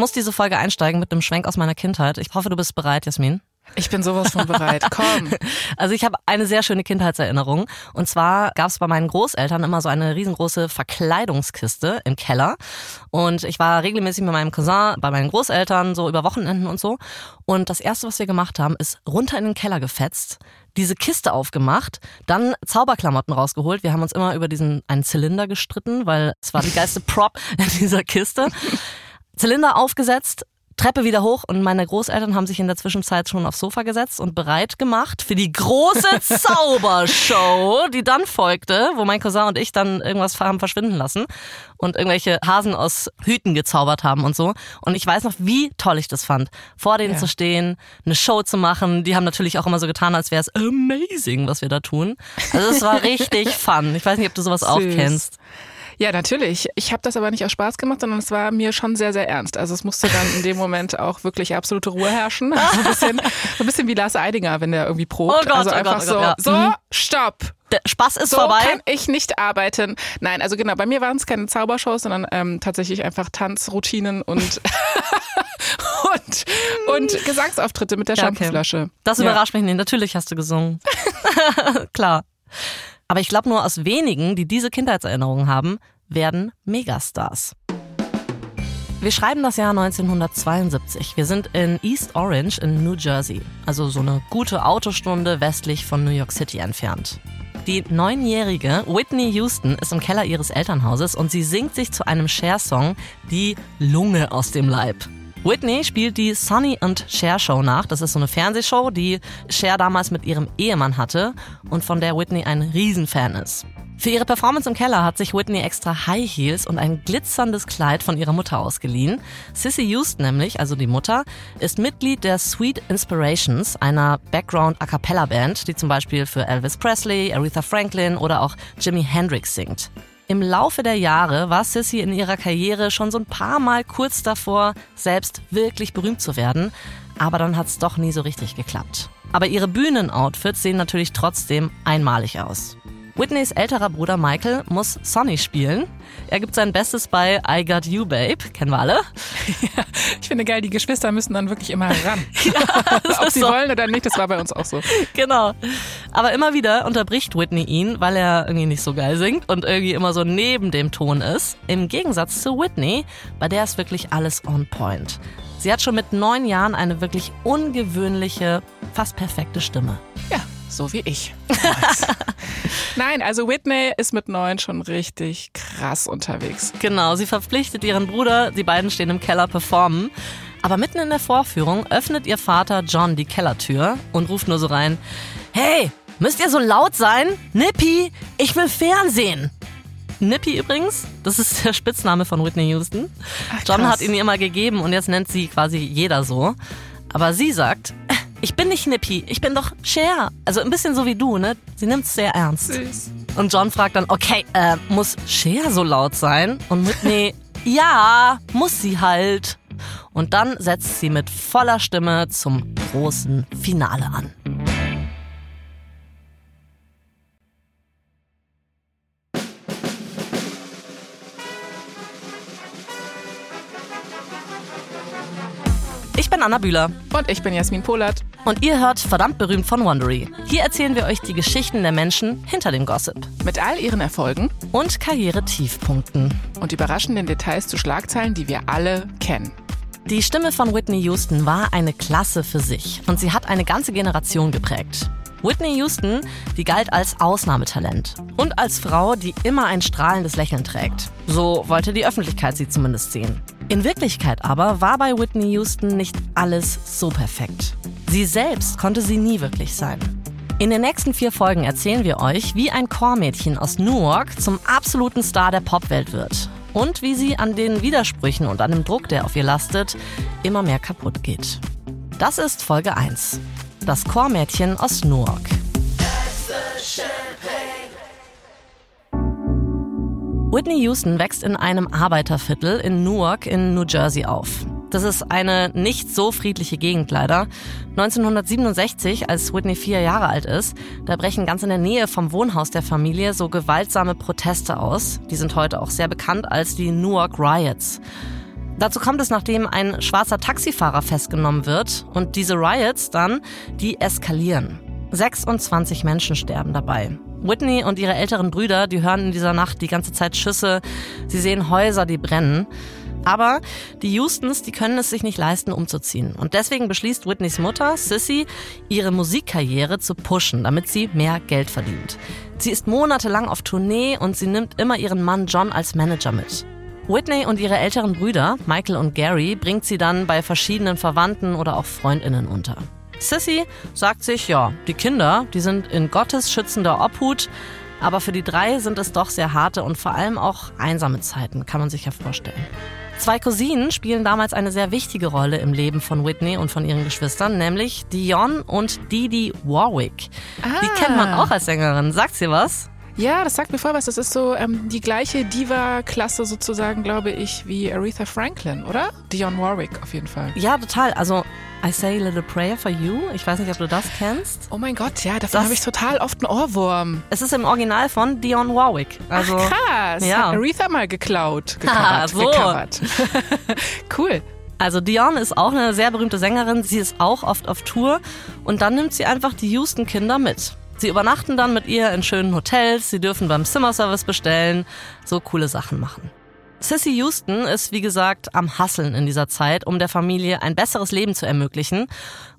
muss diese Folge einsteigen mit einem Schwenk aus meiner Kindheit. Ich hoffe, du bist bereit, Jasmin. Ich bin sowas von bereit. Komm. Also ich habe eine sehr schöne Kindheitserinnerung. Und zwar gab es bei meinen Großeltern immer so eine riesengroße Verkleidungskiste im Keller. Und ich war regelmäßig mit meinem Cousin bei meinen Großeltern, so über Wochenenden und so. Und das Erste, was wir gemacht haben, ist runter in den Keller gefetzt, diese Kiste aufgemacht, dann Zauberklamotten rausgeholt. Wir haben uns immer über diesen einen Zylinder gestritten, weil es war die geilste Prop in dieser Kiste. Zylinder aufgesetzt, Treppe wieder hoch und meine Großeltern haben sich in der Zwischenzeit schon aufs Sofa gesetzt und bereit gemacht für die große Zaubershow, die dann folgte, wo mein Cousin und ich dann irgendwas haben verschwinden lassen und irgendwelche Hasen aus Hüten gezaubert haben und so. Und ich weiß noch, wie toll ich das fand, vor denen ja. zu stehen, eine Show zu machen. Die haben natürlich auch immer so getan, als wäre es amazing, was wir da tun. Also es war richtig fun. Ich weiß nicht, ob du sowas Süß. auch kennst. Ja, natürlich. Ich habe das aber nicht aus Spaß gemacht, sondern es war mir schon sehr, sehr ernst. Also es musste dann in dem Moment auch wirklich absolute Ruhe herrschen. Also ein bisschen, so ein bisschen wie Lars Eidinger, wenn der irgendwie probt. Oh Gott, also oh einfach Gott, oh Gott, so, ja. so, stopp. Der Spaß ist so vorbei. kann ich nicht arbeiten. Nein, also genau, bei mir waren es keine Zaubershows, sondern ähm, tatsächlich einfach Tanzroutinen und und, und Gesangsauftritte mit der ja, Shampooflasche. Okay. Das überrascht ja. mich nicht. Natürlich hast du gesungen. Klar. Aber ich glaube nur aus wenigen, die diese Kindheitserinnerungen haben, werden Megastars. Wir schreiben das Jahr 1972. Wir sind in East Orange in New Jersey, also so eine gute Autostunde westlich von New York City entfernt. Die neunjährige Whitney Houston ist im Keller ihres Elternhauses und sie singt sich zu einem Cher-Song die Lunge aus dem Leib. Whitney spielt die Sonny und Cher Show nach. Das ist so eine Fernsehshow, die Cher damals mit ihrem Ehemann hatte und von der Whitney ein Riesenfan ist. Für ihre Performance im Keller hat sich Whitney extra High Heels und ein glitzerndes Kleid von ihrer Mutter ausgeliehen. Sissy Houston nämlich, also die Mutter, ist Mitglied der Sweet Inspirations, einer Background A Cappella Band, die zum Beispiel für Elvis Presley, Aretha Franklin oder auch Jimi Hendrix singt. Im Laufe der Jahre war Sissy in ihrer Karriere schon so ein paar Mal kurz davor, selbst wirklich berühmt zu werden, aber dann hat es doch nie so richtig geklappt. Aber ihre Bühnenoutfits sehen natürlich trotzdem einmalig aus. Whitneys älterer Bruder Michael muss Sonny spielen. Er gibt sein Bestes bei I Got You Babe, kennen wir alle. Ja, ich finde geil, die Geschwister müssen dann wirklich immer ran. ja, Ob sie so. wollen oder nicht, das war bei uns auch so. Genau. Aber immer wieder unterbricht Whitney ihn, weil er irgendwie nicht so geil singt und irgendwie immer so neben dem Ton ist. Im Gegensatz zu Whitney, bei der ist wirklich alles on point. Sie hat schon mit neun Jahren eine wirklich ungewöhnliche, fast perfekte Stimme. Ja, so wie ich. Nein, also Whitney ist mit neun schon richtig krass unterwegs. Genau, sie verpflichtet ihren Bruder, die beiden stehen im Keller performen. Aber mitten in der Vorführung öffnet ihr Vater John die Kellertür und ruft nur so rein: Hey, müsst ihr so laut sein? Nippy, ich will Fernsehen. Nippy übrigens, das ist der Spitzname von Whitney Houston. Ach, John hat ihn ihr mal gegeben und jetzt nennt sie quasi jeder so. Aber sie sagt, ich bin nicht Nippy, ich bin doch Cher. Also ein bisschen so wie du, ne? Sie nimmt es sehr ernst. Süß. Und John fragt dann, okay, äh, muss Cher so laut sein? Und Whitney, ja, muss sie halt. Und dann setzt sie mit voller Stimme zum großen Finale an. Ich bin Anna Bühler. Und ich bin Jasmin Polat. Und ihr hört verdammt berühmt von Wondery. Hier erzählen wir euch die Geschichten der Menschen hinter dem Gossip. Mit all ihren Erfolgen und Karriere-Tiefpunkten. Und überraschenden Details zu Schlagzeilen, die wir alle kennen. Die Stimme von Whitney Houston war eine Klasse für sich und sie hat eine ganze Generation geprägt. Whitney Houston, die galt als Ausnahmetalent und als Frau, die immer ein strahlendes Lächeln trägt. So wollte die Öffentlichkeit sie zumindest sehen. In Wirklichkeit aber war bei Whitney Houston nicht alles so perfekt. Sie selbst konnte sie nie wirklich sein. In den nächsten vier Folgen erzählen wir euch, wie ein Chormädchen aus Newark zum absoluten Star der Popwelt wird und wie sie an den Widersprüchen und an dem Druck, der auf ihr lastet, immer mehr kaputt geht. Das ist Folge 1. Das Chormädchen aus Newark. Whitney Houston wächst in einem Arbeiterviertel in Newark in New Jersey auf. Das ist eine nicht so friedliche Gegend leider. 1967, als Whitney vier Jahre alt ist, da brechen ganz in der Nähe vom Wohnhaus der Familie so gewaltsame Proteste aus. Die sind heute auch sehr bekannt als die Newark Riots. Dazu kommt es, nachdem ein schwarzer Taxifahrer festgenommen wird und diese Riots dann, die eskalieren. 26 Menschen sterben dabei. Whitney und ihre älteren Brüder, die hören in dieser Nacht die ganze Zeit Schüsse. Sie sehen Häuser, die brennen. Aber die Houstons, die können es sich nicht leisten, umzuziehen. Und deswegen beschließt Whitneys Mutter, Sissy, ihre Musikkarriere zu pushen, damit sie mehr Geld verdient. Sie ist monatelang auf Tournee und sie nimmt immer ihren Mann John als Manager mit. Whitney und ihre älteren Brüder, Michael und Gary, bringt sie dann bei verschiedenen Verwandten oder auch Freundinnen unter. Sissy sagt sich, ja, die Kinder, die sind in Gottes schützender Obhut, aber für die drei sind es doch sehr harte und vor allem auch einsame Zeiten, kann man sich ja vorstellen. Zwei Cousinen spielen damals eine sehr wichtige Rolle im Leben von Whitney und von ihren Geschwistern, nämlich Dion und Didi Warwick. Ah. Die kennt man auch als Sängerin. Sagt sie was? Ja, das sagt mir voll was. Das ist so ähm, die gleiche Diva-Klasse sozusagen, glaube ich, wie Aretha Franklin, oder? Dionne Warwick auf jeden Fall. Ja, total. Also I Say a Little Prayer for You. Ich weiß nicht, ob du das kennst. Oh mein Gott, ja, davon habe ich total oft einen Ohrwurm. Es ist im Original von Dionne Warwick. Also, Ach, krass. Ja. Hat Aretha mal geklaut. Gecovert, so. Gecovert. cool. Also Dionne ist auch eine sehr berühmte Sängerin. Sie ist auch oft auf Tour. Und dann nimmt sie einfach die Houston-Kinder mit. Sie übernachten dann mit ihr in schönen Hotels, sie dürfen beim Zimmerservice bestellen, so coole Sachen machen. Sissy Houston ist, wie gesagt, am Hasseln in dieser Zeit, um der Familie ein besseres Leben zu ermöglichen.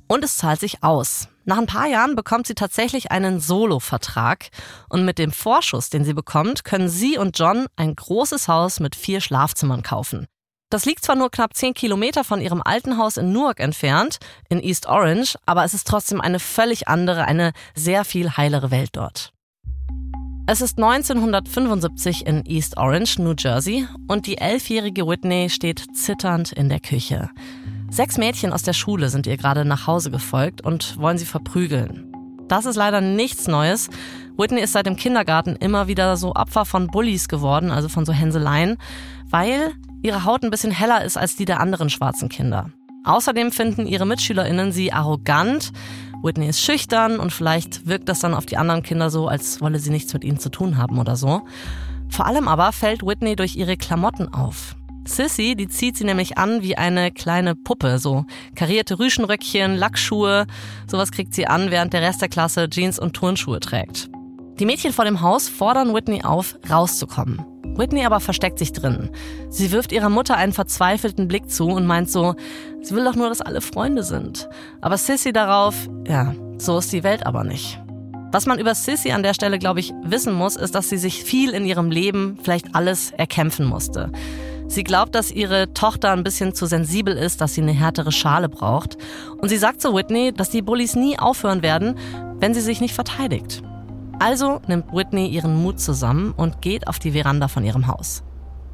Und es zahlt sich aus. Nach ein paar Jahren bekommt sie tatsächlich einen Solo-Vertrag. Und mit dem Vorschuss, den sie bekommt, können sie und John ein großes Haus mit vier Schlafzimmern kaufen. Das liegt zwar nur knapp 10 Kilometer von ihrem alten Haus in Newark entfernt, in East Orange, aber es ist trotzdem eine völlig andere, eine sehr viel heilere Welt dort. Es ist 1975 in East Orange, New Jersey, und die elfjährige Whitney steht zitternd in der Küche. Sechs Mädchen aus der Schule sind ihr gerade nach Hause gefolgt und wollen sie verprügeln. Das ist leider nichts Neues. Whitney ist seit dem Kindergarten immer wieder so Opfer von Bullies geworden, also von so Hänseleien, weil ihre Haut ein bisschen heller ist als die der anderen schwarzen Kinder. Außerdem finden ihre MitschülerInnen sie arrogant. Whitney ist schüchtern und vielleicht wirkt das dann auf die anderen Kinder so, als wolle sie nichts mit ihnen zu tun haben oder so. Vor allem aber fällt Whitney durch ihre Klamotten auf. Sissy, die zieht sie nämlich an wie eine kleine Puppe, so karierte Rüschenröckchen, Lackschuhe, sowas kriegt sie an, während der Rest der Klasse Jeans und Turnschuhe trägt. Die Mädchen vor dem Haus fordern Whitney auf, rauszukommen. Whitney aber versteckt sich drin. Sie wirft ihrer Mutter einen verzweifelten Blick zu und meint so, sie will doch nur, dass alle Freunde sind. Aber Sissy darauf, ja, so ist die Welt aber nicht. Was man über Sissy an der Stelle, glaube ich, wissen muss, ist, dass sie sich viel in ihrem Leben vielleicht alles erkämpfen musste. Sie glaubt, dass ihre Tochter ein bisschen zu sensibel ist, dass sie eine härtere Schale braucht. Und sie sagt zu Whitney, dass die Bullies nie aufhören werden, wenn sie sich nicht verteidigt. Also nimmt Whitney ihren Mut zusammen und geht auf die Veranda von ihrem Haus.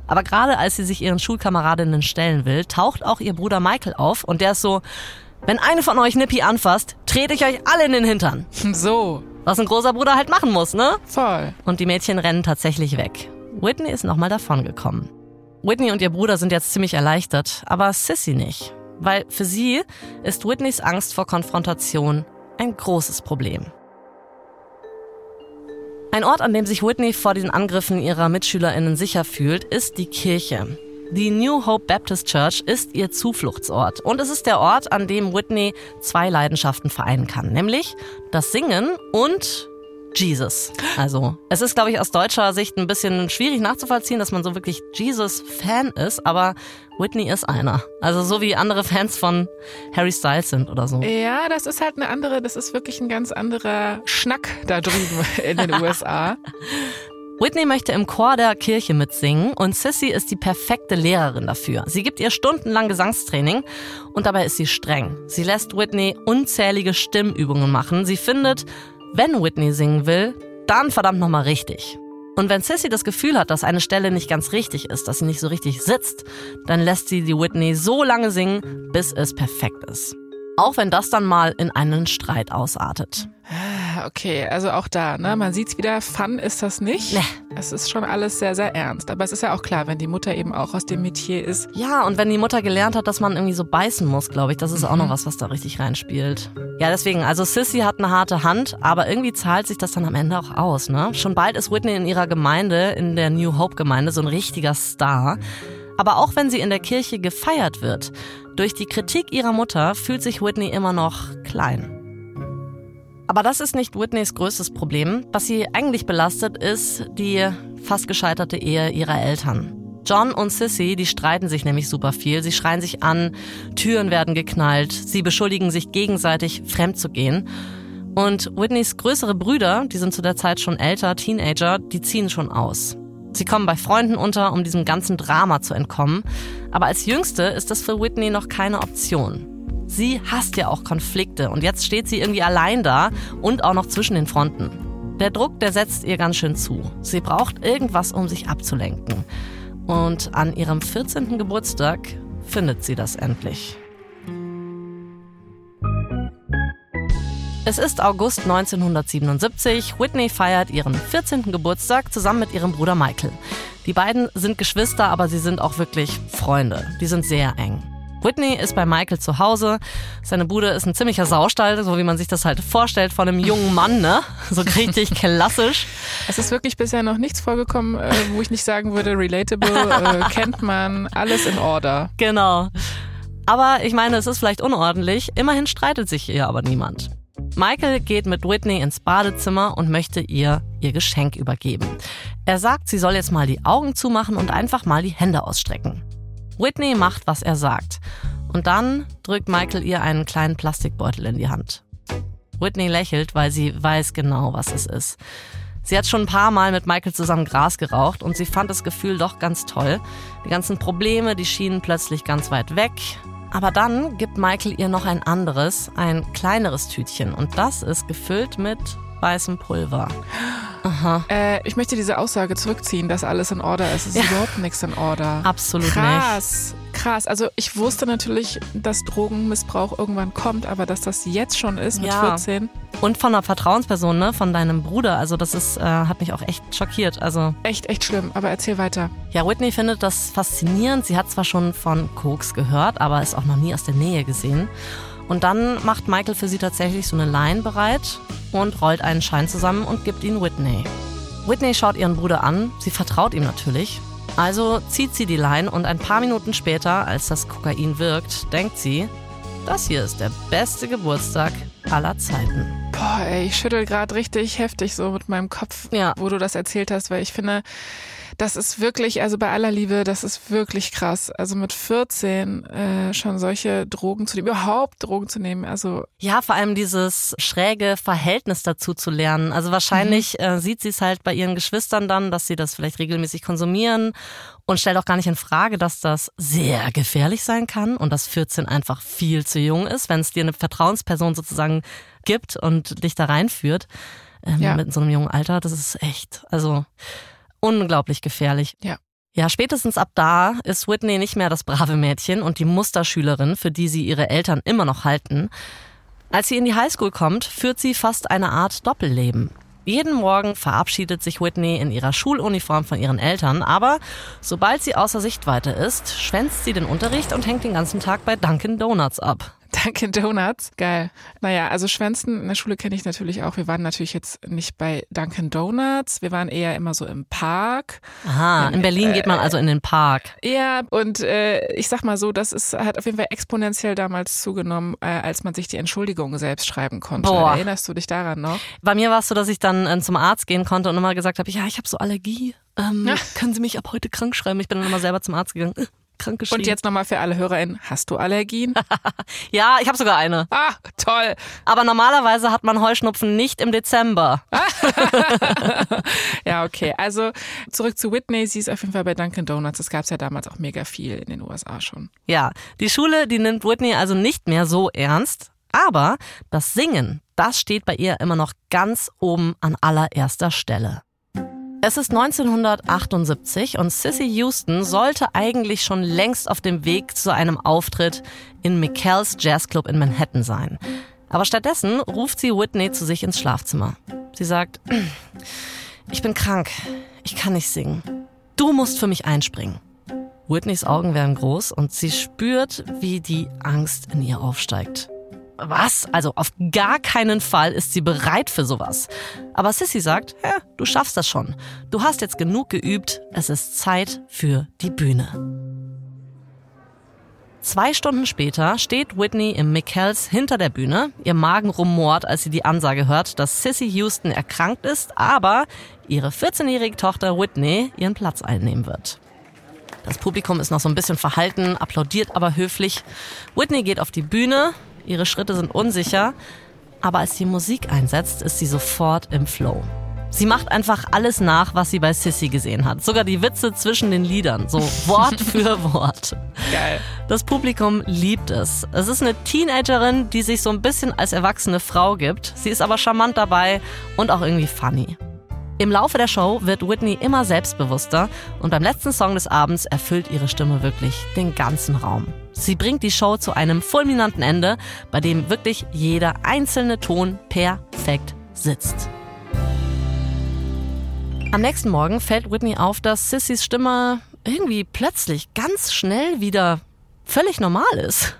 Aber gerade als sie sich ihren Schulkameradinnen stellen will, taucht auch ihr Bruder Michael auf und der ist so, wenn eine von euch Nippy anfasst, trete ich euch alle in den Hintern. So. Was ein großer Bruder halt machen muss, ne? Voll. Und die Mädchen rennen tatsächlich weg. Whitney ist nochmal davongekommen. Whitney und ihr Bruder sind jetzt ziemlich erleichtert, aber Sissy nicht. Weil für sie ist Whitneys Angst vor Konfrontation ein großes Problem. Ein Ort, an dem sich Whitney vor den Angriffen ihrer MitschülerInnen sicher fühlt, ist die Kirche. Die New Hope Baptist Church ist ihr Zufluchtsort und es ist der Ort, an dem Whitney zwei Leidenschaften vereinen kann, nämlich das Singen und Jesus. Also, es ist, glaube ich, aus deutscher Sicht ein bisschen schwierig nachzuvollziehen, dass man so wirklich Jesus-Fan ist, aber Whitney ist einer. Also so wie andere Fans von Harry Styles sind oder so. Ja, das ist halt eine andere, das ist wirklich ein ganz anderer Schnack da drüben in den USA. Whitney möchte im Chor der Kirche mitsingen und Sissy ist die perfekte Lehrerin dafür. Sie gibt ihr stundenlang Gesangstraining und dabei ist sie streng. Sie lässt Whitney unzählige Stimmübungen machen. Sie findet, wenn Whitney singen will, dann verdammt nochmal richtig. Und wenn Sissy das Gefühl hat, dass eine Stelle nicht ganz richtig ist, dass sie nicht so richtig sitzt, dann lässt sie die Whitney so lange singen, bis es perfekt ist. Auch wenn das dann mal in einen Streit ausartet. Okay, also auch da, ne? Man sieht's wieder, Fun ist das nicht. Nee. Es ist schon alles sehr, sehr ernst. Aber es ist ja auch klar, wenn die Mutter eben auch aus dem Metier ist. Ja, und wenn die Mutter gelernt hat, dass man irgendwie so beißen muss, glaube ich, das ist mhm. auch noch was, was da richtig reinspielt. Ja, deswegen, also Sissy hat eine harte Hand, aber irgendwie zahlt sich das dann am Ende auch aus, ne? Schon bald ist Whitney in ihrer Gemeinde, in der New Hope Gemeinde, so ein richtiger Star. Aber auch wenn sie in der Kirche gefeiert wird, durch die Kritik ihrer Mutter fühlt sich Whitney immer noch klein. Aber das ist nicht Whitneys größtes Problem. Was sie eigentlich belastet, ist die fast gescheiterte Ehe ihrer Eltern. John und Sissy, die streiten sich nämlich super viel. Sie schreien sich an, Türen werden geknallt, sie beschuldigen sich gegenseitig, fremd zu gehen. Und Whitneys größere Brüder, die sind zu der Zeit schon älter, Teenager, die ziehen schon aus. Sie kommen bei Freunden unter, um diesem ganzen Drama zu entkommen. Aber als Jüngste ist das für Whitney noch keine Option. Sie hasst ja auch Konflikte und jetzt steht sie irgendwie allein da und auch noch zwischen den Fronten. Der Druck, der setzt ihr ganz schön zu. Sie braucht irgendwas, um sich abzulenken. Und an ihrem 14. Geburtstag findet sie das endlich. Es ist August 1977. Whitney feiert ihren 14. Geburtstag zusammen mit ihrem Bruder Michael. Die beiden sind Geschwister, aber sie sind auch wirklich Freunde. Die sind sehr eng. Whitney ist bei Michael zu Hause. Seine Bude ist ein ziemlicher Saustall, so wie man sich das halt vorstellt von einem jungen Mann, ne? So richtig klassisch. Es ist wirklich bisher noch nichts vorgekommen, äh, wo ich nicht sagen würde, relatable, äh, kennt man, alles in Order. Genau. Aber ich meine, es ist vielleicht unordentlich. Immerhin streitet sich hier aber niemand. Michael geht mit Whitney ins Badezimmer und möchte ihr ihr Geschenk übergeben. Er sagt, sie soll jetzt mal die Augen zumachen und einfach mal die Hände ausstrecken. Whitney macht, was er sagt. Und dann drückt Michael ihr einen kleinen Plastikbeutel in die Hand. Whitney lächelt, weil sie weiß genau, was es ist. Sie hat schon ein paar Mal mit Michael zusammen Gras geraucht und sie fand das Gefühl doch ganz toll. Die ganzen Probleme, die schienen plötzlich ganz weit weg. Aber dann gibt Michael ihr noch ein anderes, ein kleineres Tütchen und das ist gefüllt mit weißem Pulver. Aha. Äh, ich möchte diese Aussage zurückziehen, dass alles in Order ist. Es ist ja. überhaupt nichts in Order. Absolut krass, nicht. Krass, Also ich wusste natürlich, dass Drogenmissbrauch irgendwann kommt, aber dass das jetzt schon ist mit ja. 14. Und von einer Vertrauensperson, ne? Von deinem Bruder. Also das ist, äh, hat mich auch echt schockiert. Also echt, echt schlimm. Aber erzähl weiter. Ja, Whitney findet das faszinierend. Sie hat zwar schon von Koks gehört, aber ist auch noch nie aus der Nähe gesehen. Und dann macht Michael für sie tatsächlich so eine Line bereit und rollt einen Schein zusammen und gibt ihn Whitney. Whitney schaut ihren Bruder an, sie vertraut ihm natürlich. Also zieht sie die Line und ein paar Minuten später, als das Kokain wirkt, denkt sie, das hier ist der beste Geburtstag aller Zeiten. Boah, ey, ich schüttel gerade richtig heftig so mit meinem Kopf, ja. wo du das erzählt hast, weil ich finde, das ist wirklich, also bei aller Liebe, das ist wirklich krass. Also mit 14 äh, schon solche Drogen zu nehmen, überhaupt Drogen zu nehmen. Also ja, vor allem dieses schräge Verhältnis dazu zu lernen. Also wahrscheinlich mhm. äh, sieht sie es halt bei ihren Geschwistern dann, dass sie das vielleicht regelmäßig konsumieren und stellt auch gar nicht in Frage, dass das sehr gefährlich sein kann und dass 14 einfach viel zu jung ist, wenn es dir eine Vertrauensperson sozusagen gibt und dich da reinführt. Ähm, ja. Mit so einem jungen Alter, das ist echt, also unglaublich gefährlich. Ja. Ja, spätestens ab da ist Whitney nicht mehr das brave Mädchen und die Musterschülerin, für die sie ihre Eltern immer noch halten. Als sie in die Highschool kommt, führt sie fast eine Art Doppelleben. Jeden Morgen verabschiedet sich Whitney in ihrer Schuluniform von ihren Eltern, aber sobald sie außer Sichtweite ist, schwänzt sie den Unterricht und hängt den ganzen Tag bei Dunkin' Donuts ab. Dunkin' Donuts. Geil. Naja, also Schwänzen in der Schule kenne ich natürlich auch. Wir waren natürlich jetzt nicht bei Dunkin' Donuts. Wir waren eher immer so im Park. Aha, in Berlin äh, geht man also in den Park. Ja, und äh, ich sag mal so, das ist, hat auf jeden Fall exponentiell damals zugenommen, äh, als man sich die Entschuldigung selbst schreiben konnte. Boah. Erinnerst du dich daran noch? Bei mir war es so, dass ich dann äh, zum Arzt gehen konnte und immer gesagt habe, ja, ich habe so Allergie. Ähm, können Sie mich ab heute krank schreiben? Ich bin dann immer selber zum Arzt gegangen krank geschrieben. Und jetzt nochmal für alle HörerInnen, hast du Allergien? ja, ich habe sogar eine. Ah, toll. Aber normalerweise hat man Heuschnupfen nicht im Dezember. ja, okay. Also zurück zu Whitney. Sie ist auf jeden Fall bei Dunkin' Donuts. Das gab es ja damals auch mega viel in den USA schon. Ja, die Schule, die nimmt Whitney also nicht mehr so ernst. Aber das Singen, das steht bei ihr immer noch ganz oben an allererster Stelle. Es ist 1978 und Sissy Houston sollte eigentlich schon längst auf dem Weg zu einem Auftritt in Mikkels Jazzclub in Manhattan sein. Aber stattdessen ruft sie Whitney zu sich ins Schlafzimmer. Sie sagt, ich bin krank, ich kann nicht singen. Du musst für mich einspringen. Whitneys Augen werden groß und sie spürt, wie die Angst in ihr aufsteigt. Was? Also auf gar keinen Fall ist sie bereit für sowas. Aber Sissy sagt, ja, du schaffst das schon. Du hast jetzt genug geübt. Es ist Zeit für die Bühne. Zwei Stunden später steht Whitney im McKells hinter der Bühne. Ihr Magen rumort, als sie die Ansage hört, dass Sissy Houston erkrankt ist, aber ihre 14-jährige Tochter Whitney ihren Platz einnehmen wird. Das Publikum ist noch so ein bisschen verhalten, applaudiert aber höflich. Whitney geht auf die Bühne, ihre Schritte sind unsicher, aber als die Musik einsetzt, ist sie sofort im Flow. Sie macht einfach alles nach, was sie bei Sissy gesehen hat. Sogar die Witze zwischen den Liedern. So Wort für Wort. Geil. Das Publikum liebt es. Es ist eine Teenagerin, die sich so ein bisschen als erwachsene Frau gibt. Sie ist aber charmant dabei und auch irgendwie funny. Im Laufe der Show wird Whitney immer selbstbewusster und beim letzten Song des Abends erfüllt ihre Stimme wirklich den ganzen Raum. Sie bringt die Show zu einem fulminanten Ende, bei dem wirklich jeder einzelne Ton perfekt sitzt. Am nächsten Morgen fällt Whitney auf, dass Sissys Stimme irgendwie plötzlich ganz schnell wieder völlig normal ist.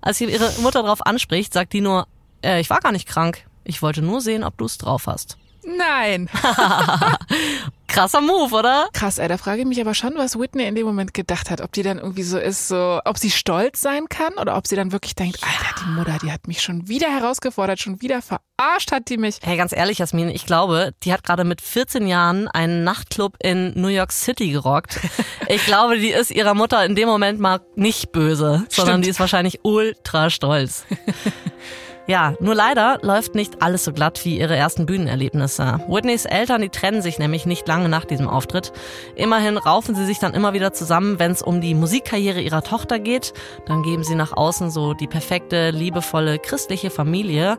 Als sie ihre Mutter darauf anspricht, sagt die nur, äh, ich war gar nicht krank. Ich wollte nur sehen, ob du es drauf hast. Nein. Krasser Move, oder? Krass, ey, da frage ich mich aber schon, was Whitney in dem Moment gedacht hat. Ob die dann irgendwie so ist, so, ob sie stolz sein kann oder ob sie dann wirklich denkt, ja. Alter, die Mutter, die hat mich schon wieder herausgefordert, schon wieder verarscht hat die mich. Hey, ganz ehrlich, Jasmin, ich glaube, die hat gerade mit 14 Jahren einen Nachtclub in New York City gerockt. Ich glaube, die ist ihrer Mutter in dem Moment mal nicht böse, sondern Stimmt. die ist wahrscheinlich ultra stolz. Ja, nur leider läuft nicht alles so glatt wie ihre ersten Bühnenerlebnisse. Whitneys Eltern, die trennen sich nämlich nicht lange nach diesem Auftritt. Immerhin raufen sie sich dann immer wieder zusammen, wenn es um die Musikkarriere ihrer Tochter geht. Dann geben sie nach außen so die perfekte, liebevolle, christliche Familie.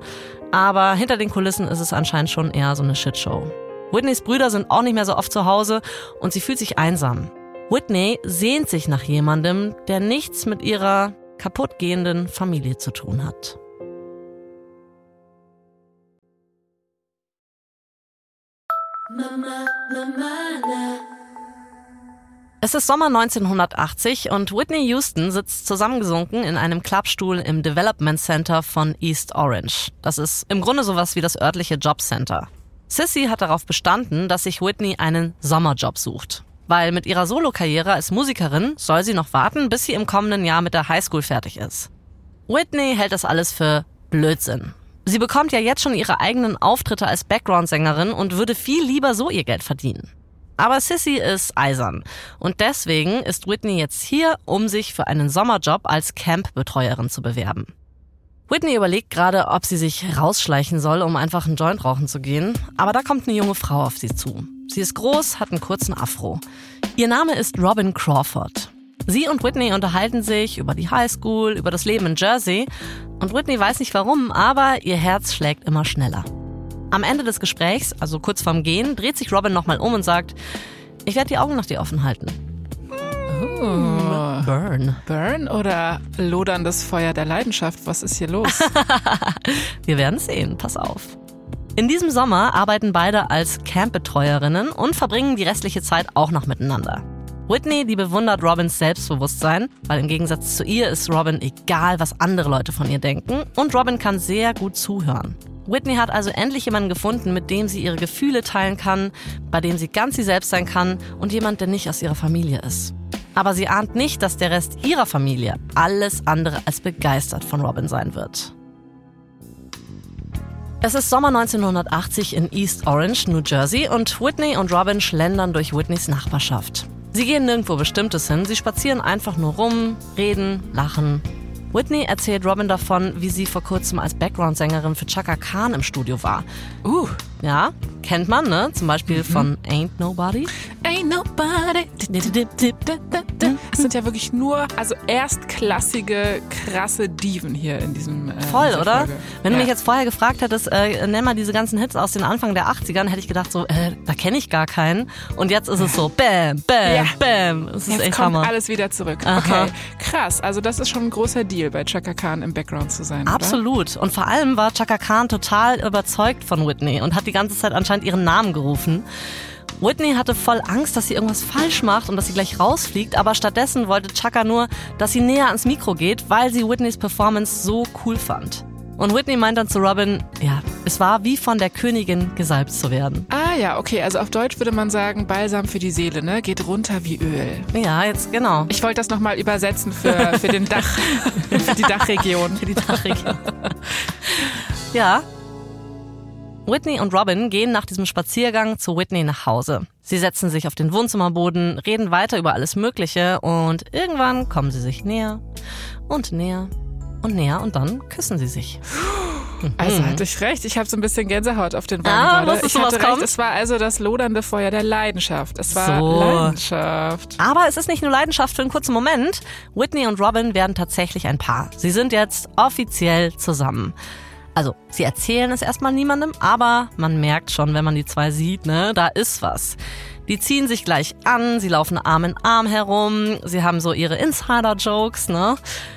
Aber hinter den Kulissen ist es anscheinend schon eher so eine Shitshow. Whitneys Brüder sind auch nicht mehr so oft zu Hause und sie fühlt sich einsam. Whitney sehnt sich nach jemandem, der nichts mit ihrer kaputtgehenden Familie zu tun hat. Es ist Sommer 1980 und Whitney Houston sitzt zusammengesunken in einem Klappstuhl im Development Center von East Orange. Das ist im Grunde sowas wie das örtliche Jobcenter. Sissy hat darauf bestanden, dass sich Whitney einen Sommerjob sucht. Weil mit ihrer Solokarriere als Musikerin soll sie noch warten, bis sie im kommenden Jahr mit der Highschool fertig ist. Whitney hält das alles für Blödsinn. Sie bekommt ja jetzt schon ihre eigenen Auftritte als Background-Sängerin und würde viel lieber so ihr Geld verdienen. Aber Sissy ist eisern und deswegen ist Whitney jetzt hier, um sich für einen Sommerjob als Camp-Betreuerin zu bewerben. Whitney überlegt gerade, ob sie sich rausschleichen soll, um einfach einen Joint rauchen zu gehen, aber da kommt eine junge Frau auf sie zu. Sie ist groß, hat einen kurzen Afro. Ihr Name ist Robin Crawford. Sie und Whitney unterhalten sich über die Highschool, über das Leben in Jersey und Whitney weiß nicht warum, aber ihr Herz schlägt immer schneller. Am Ende des Gesprächs, also kurz vorm Gehen, dreht sich Robin nochmal um und sagt, ich werde die Augen nach dir offen halten. Oh. Burn. Burn oder loderndes Feuer der Leidenschaft? Was ist hier los? Wir werden sehen, pass auf. In diesem Sommer arbeiten beide als Campbetreuerinnen und verbringen die restliche Zeit auch noch miteinander. Whitney, die bewundert Robins Selbstbewusstsein, weil im Gegensatz zu ihr ist Robin egal, was andere Leute von ihr denken und Robin kann sehr gut zuhören. Whitney hat also endlich jemanden gefunden, mit dem sie ihre Gefühle teilen kann, bei dem sie ganz sie selbst sein kann und jemand, der nicht aus ihrer Familie ist. Aber sie ahnt nicht, dass der Rest ihrer Familie alles andere als begeistert von Robin sein wird. Es ist Sommer 1980 in East Orange, New Jersey und Whitney und Robin schlendern durch Whitneys Nachbarschaft. Sie gehen nirgendwo Bestimmtes hin, sie spazieren einfach nur rum, reden, lachen. Whitney erzählt Robin davon, wie sie vor kurzem als Background-Sängerin für Chaka Khan im Studio war. Uh, ja, kennt man, ne? Zum Beispiel mhm. von Ain't Nobody. Ain't Nobody. Es sind ja wirklich nur, also erstklassige, krasse Diven hier in diesem. Äh, Voll, oder? Folge. Wenn ja. du mich jetzt vorher gefragt hättest, äh, nenn mal diese ganzen Hits aus den Anfang der 80ern, hätte ich gedacht, so, äh, da kenne ich gar keinen. Und jetzt ist es so, bam, bam, ja. bam. Es ist jetzt echt kommt Hammer. alles wieder zurück. Aha. Okay, krass. Also das ist schon ein großer Deal, bei Chaka Khan im Background zu sein. Absolut. Oder? Und vor allem war Chaka Khan total überzeugt von Whitney und hat die ganze Zeit anscheinend ihren Namen gerufen. Whitney hatte voll Angst, dass sie irgendwas falsch macht und dass sie gleich rausfliegt, aber stattdessen wollte Chaka nur, dass sie näher ans Mikro geht, weil sie Whitneys Performance so cool fand. Und Whitney meint dann zu Robin, ja, es war wie von der Königin gesalbt zu werden. Ah Ah ja, okay. Also auf Deutsch würde man sagen, Balsam für die Seele, ne? Geht runter wie Öl. Ja, jetzt genau. Ich wollte das nochmal übersetzen für, für den Dach, für die Dachregion. für die Dachregion. ja. Whitney und Robin gehen nach diesem Spaziergang zu Whitney nach Hause. Sie setzen sich auf den Wohnzimmerboden, reden weiter über alles Mögliche und irgendwann kommen sie sich näher und näher und näher und dann küssen sie sich. Also mhm. hatte ich recht. Ich habe so ein bisschen Gänsehaut auf den Wangen ah, gerade. Ich hatte recht. Kommt? Es war also das lodernde Feuer der Leidenschaft. Es war so. Leidenschaft. Aber es ist nicht nur Leidenschaft für einen kurzen Moment. Whitney und Robin werden tatsächlich ein Paar. Sie sind jetzt offiziell zusammen. Also, sie erzählen es erstmal niemandem, aber man merkt schon, wenn man die zwei sieht, ne, da ist was. Die ziehen sich gleich an, sie laufen Arm in Arm herum, sie haben so ihre Insider-Jokes, ne?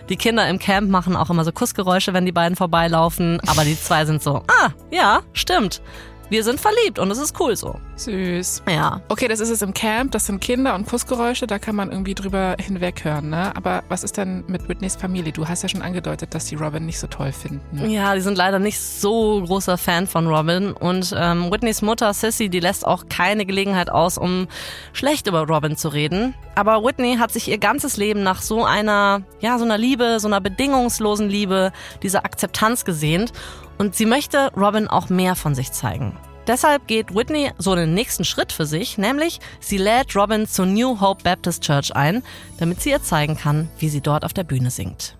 Die Kinder im Camp machen auch immer so Kussgeräusche, wenn die beiden vorbeilaufen, aber die zwei sind so, ah, ja, stimmt wir sind verliebt und es ist cool so. Süß. Ja. Okay, das ist es im Camp, das sind Kinder und Kussgeräusche, da kann man irgendwie drüber hinweg hören, ne? Aber was ist denn mit Whitneys Familie? Du hast ja schon angedeutet, dass die Robin nicht so toll finden. Ja, die sind leider nicht so großer Fan von Robin und ähm, Whitneys Mutter Sissy, die lässt auch keine Gelegenheit aus, um schlecht über Robin zu reden. Aber Whitney hat sich ihr ganzes Leben nach so einer, ja, so einer Liebe, so einer bedingungslosen Liebe, dieser Akzeptanz gesehnt und sie möchte Robin auch mehr von sich zeigen. Deshalb geht Whitney so den nächsten Schritt für sich, nämlich sie lädt Robin zur New Hope Baptist Church ein, damit sie ihr zeigen kann, wie sie dort auf der Bühne singt.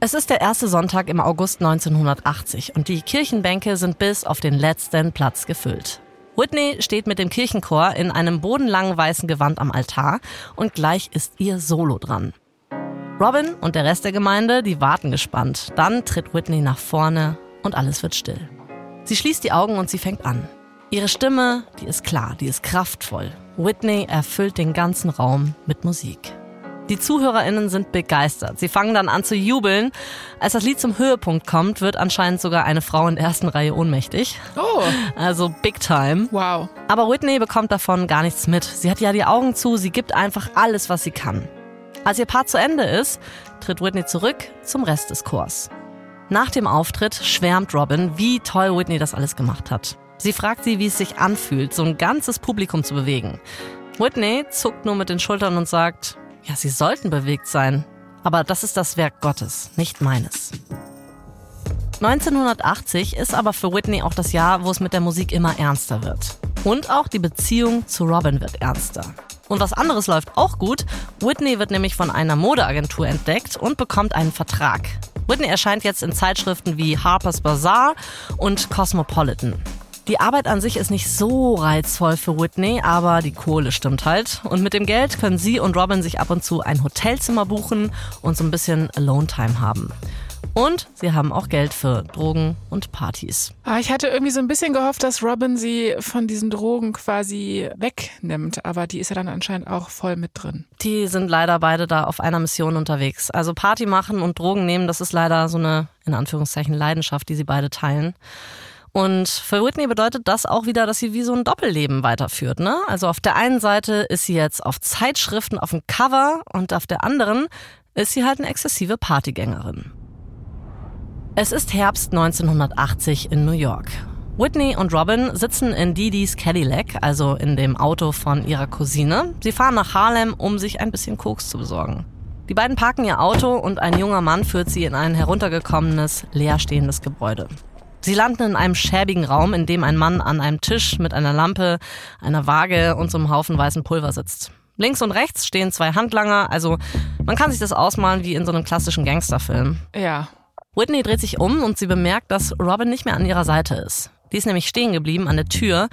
Es ist der erste Sonntag im August 1980 und die Kirchenbänke sind bis auf den letzten Platz gefüllt. Whitney steht mit dem Kirchenchor in einem bodenlangen weißen Gewand am Altar und gleich ist ihr Solo dran. Robin und der Rest der Gemeinde, die warten gespannt. Dann tritt Whitney nach vorne und alles wird still. Sie schließt die Augen und sie fängt an. Ihre Stimme, die ist klar, die ist kraftvoll. Whitney erfüllt den ganzen Raum mit Musik. Die ZuhörerInnen sind begeistert. Sie fangen dann an zu jubeln. Als das Lied zum Höhepunkt kommt, wird anscheinend sogar eine Frau in der ersten Reihe ohnmächtig. Oh. Also big time. Wow. Aber Whitney bekommt davon gar nichts mit. Sie hat ja die Augen zu, sie gibt einfach alles, was sie kann. Als ihr Part zu Ende ist, tritt Whitney zurück zum Rest des Chors. Nach dem Auftritt schwärmt Robin, wie toll Whitney das alles gemacht hat. Sie fragt sie, wie es sich anfühlt, so ein ganzes Publikum zu bewegen. Whitney zuckt nur mit den Schultern und sagt, ja, sie sollten bewegt sein, aber das ist das Werk Gottes, nicht meines. 1980 ist aber für Whitney auch das Jahr, wo es mit der Musik immer ernster wird. Und auch die Beziehung zu Robin wird ernster. Und was anderes läuft auch gut. Whitney wird nämlich von einer Modeagentur entdeckt und bekommt einen Vertrag. Whitney erscheint jetzt in Zeitschriften wie Harper's Bazaar und Cosmopolitan. Die Arbeit an sich ist nicht so reizvoll für Whitney, aber die Kohle stimmt halt. Und mit dem Geld können sie und Robin sich ab und zu ein Hotelzimmer buchen und so ein bisschen Alone-Time haben. Und sie haben auch Geld für Drogen und Partys. Ah, ich hatte irgendwie so ein bisschen gehofft, dass Robin sie von diesen Drogen quasi wegnimmt, aber die ist ja dann anscheinend auch voll mit drin. Die sind leider beide da auf einer Mission unterwegs. Also Party machen und Drogen nehmen, das ist leider so eine, in Anführungszeichen, Leidenschaft, die sie beide teilen. Und für Whitney bedeutet das auch wieder, dass sie wie so ein Doppelleben weiterführt. Ne? Also auf der einen Seite ist sie jetzt auf Zeitschriften auf dem Cover und auf der anderen ist sie halt eine exzessive Partygängerin. Es ist Herbst 1980 in New York. Whitney und Robin sitzen in Didis Cadillac, also in dem Auto von ihrer Cousine. Sie fahren nach Harlem, um sich ein bisschen Koks zu besorgen. Die beiden parken ihr Auto und ein junger Mann führt sie in ein heruntergekommenes, leerstehendes Gebäude. Sie landen in einem schäbigen Raum, in dem ein Mann an einem Tisch mit einer Lampe, einer Waage und so einem Haufen weißen Pulver sitzt. Links und rechts stehen zwei Handlanger, also man kann sich das ausmalen wie in so einem klassischen Gangsterfilm. Ja, Whitney dreht sich um und sie bemerkt, dass Robin nicht mehr an ihrer Seite ist. Die ist nämlich stehen geblieben an der Tür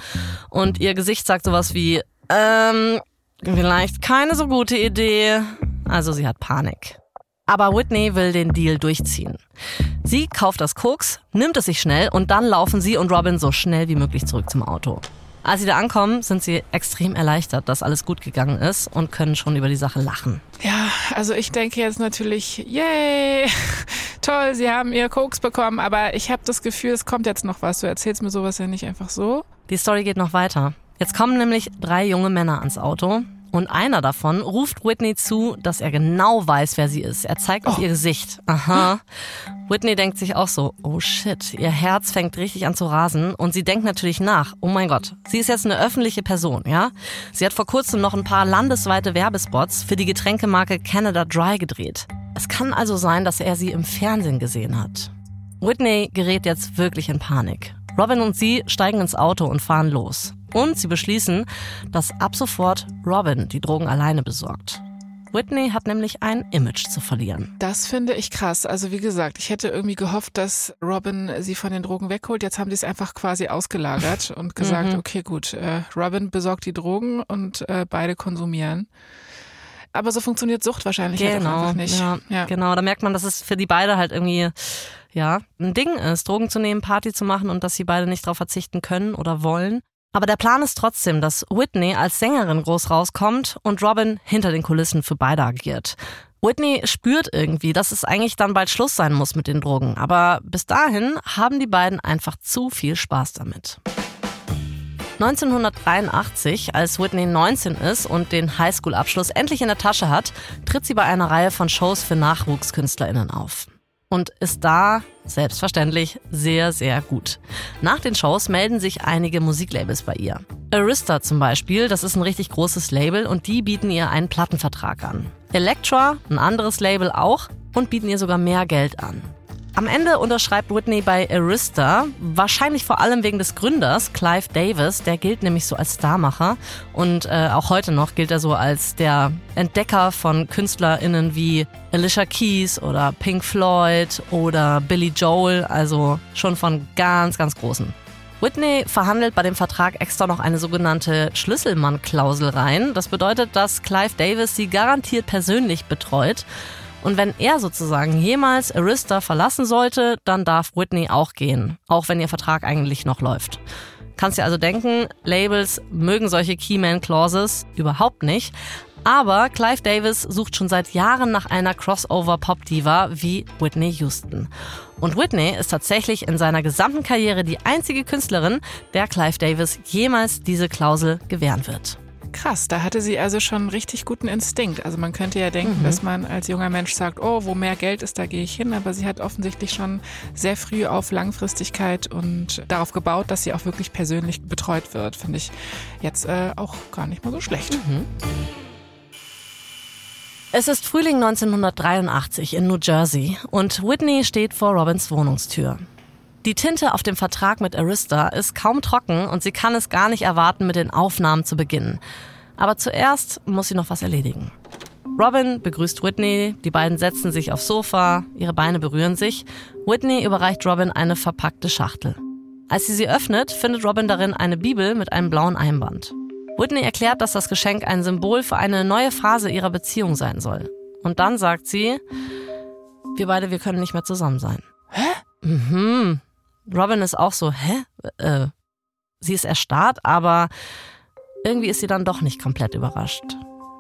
und ihr Gesicht sagt sowas wie, ähm, vielleicht keine so gute Idee. Also sie hat Panik. Aber Whitney will den Deal durchziehen. Sie kauft das Koks, nimmt es sich schnell und dann laufen sie und Robin so schnell wie möglich zurück zum Auto. Als sie da ankommen, sind sie extrem erleichtert, dass alles gut gegangen ist und können schon über die Sache lachen. Ja, also ich denke jetzt natürlich, yay, toll, sie haben ihr Koks bekommen, aber ich habe das Gefühl, es kommt jetzt noch was. Du erzählst mir sowas ja nicht einfach so. Die Story geht noch weiter. Jetzt kommen nämlich drei junge Männer ans Auto Und einer davon ruft Whitney zu, dass er genau weiß, wer sie ist. Er zeigt auf oh. ihr Gesicht. Aha. Whitney denkt sich auch so, oh shit, ihr Herz fängt richtig an zu rasen und sie denkt natürlich nach, oh mein Gott, sie ist jetzt eine öffentliche Person, ja? Sie hat vor kurzem noch ein paar landesweite Werbespots für die Getränkemarke Canada Dry gedreht. Es kann also sein, dass er sie im Fernsehen gesehen hat. Whitney gerät jetzt wirklich in Panik. Robin und sie steigen ins Auto und fahren los. Und sie beschließen, dass ab sofort Robin die Drogen alleine besorgt. Whitney hat nämlich ein Image zu verlieren. Das finde ich krass. Also wie gesagt, ich hätte irgendwie gehofft, dass Robin sie von den Drogen wegholt. Jetzt haben sie es einfach quasi ausgelagert und gesagt, mhm. okay, gut, äh, Robin besorgt die Drogen und äh, beide konsumieren. Aber so funktioniert Sucht wahrscheinlich genau, halt einfach nicht. Ja, ja. Genau, da merkt man, dass es für die beide halt irgendwie ja, ein Ding ist, Drogen zu nehmen, Party zu machen und dass sie beide nicht darauf verzichten können oder wollen. Aber der Plan ist trotzdem, dass Whitney als Sängerin groß rauskommt und Robin hinter den Kulissen für beide agiert. Whitney spürt irgendwie, dass es eigentlich dann bald Schluss sein muss mit den Drogen. Aber bis dahin haben die beiden einfach zu viel Spaß damit. 1983, als Whitney 19 ist und den Highschool-Abschluss endlich in der Tasche hat, tritt sie bei einer Reihe von Shows für NachwuchskünstlerInnen auf und ist da selbstverständlich sehr, sehr gut. Nach den Shows melden sich einige Musiklabels bei ihr. Arista zum Beispiel, das ist ein richtig großes Label und die bieten ihr einen Plattenvertrag an. Elektra, ein anderes Label auch und bieten ihr sogar mehr Geld an. Am Ende unterschreibt Whitney bei Arista, wahrscheinlich vor allem wegen des Gründers, Clive Davis. Der gilt nämlich so als Starmacher und äh, auch heute noch gilt er so als der Entdecker von KünstlerInnen wie Alicia Keys oder Pink Floyd oder Billy Joel, also schon von ganz, ganz großen. Whitney verhandelt bei dem Vertrag extra noch eine sogenannte Schlüsselmann-Klausel rein. Das bedeutet, dass Clive Davis sie garantiert persönlich betreut und wenn er sozusagen jemals Arista verlassen sollte, dann darf Whitney auch gehen, auch wenn ihr Vertrag eigentlich noch läuft. Kannst dir also denken, Labels mögen solche Keyman Clauses überhaupt nicht. Aber Clive Davis sucht schon seit Jahren nach einer Crossover-Pop-Diva wie Whitney Houston. Und Whitney ist tatsächlich in seiner gesamten Karriere die einzige Künstlerin, der Clive Davis jemals diese Klausel gewähren wird. Krass, da hatte sie also schon einen richtig guten Instinkt. Also man könnte ja denken, mhm. dass man als junger Mensch sagt, oh, wo mehr Geld ist, da gehe ich hin. Aber sie hat offensichtlich schon sehr früh auf Langfristigkeit und darauf gebaut, dass sie auch wirklich persönlich betreut wird. Finde ich jetzt äh, auch gar nicht mal so schlecht. Mhm. Es ist Frühling 1983 in New Jersey und Whitney steht vor Robins Wohnungstür. Die Tinte auf dem Vertrag mit Arista ist kaum trocken und sie kann es gar nicht erwarten, mit den Aufnahmen zu beginnen. Aber zuerst muss sie noch was erledigen. Robin begrüßt Whitney, die beiden setzen sich aufs Sofa, ihre Beine berühren sich. Whitney überreicht Robin eine verpackte Schachtel. Als sie sie öffnet, findet Robin darin eine Bibel mit einem blauen Einband. Whitney erklärt, dass das Geschenk ein Symbol für eine neue Phase ihrer Beziehung sein soll. Und dann sagt sie, wir beide, wir können nicht mehr zusammen sein. Hä? Mhm. Robin ist auch so, hä? Äh, sie ist erstarrt, aber irgendwie ist sie dann doch nicht komplett überrascht.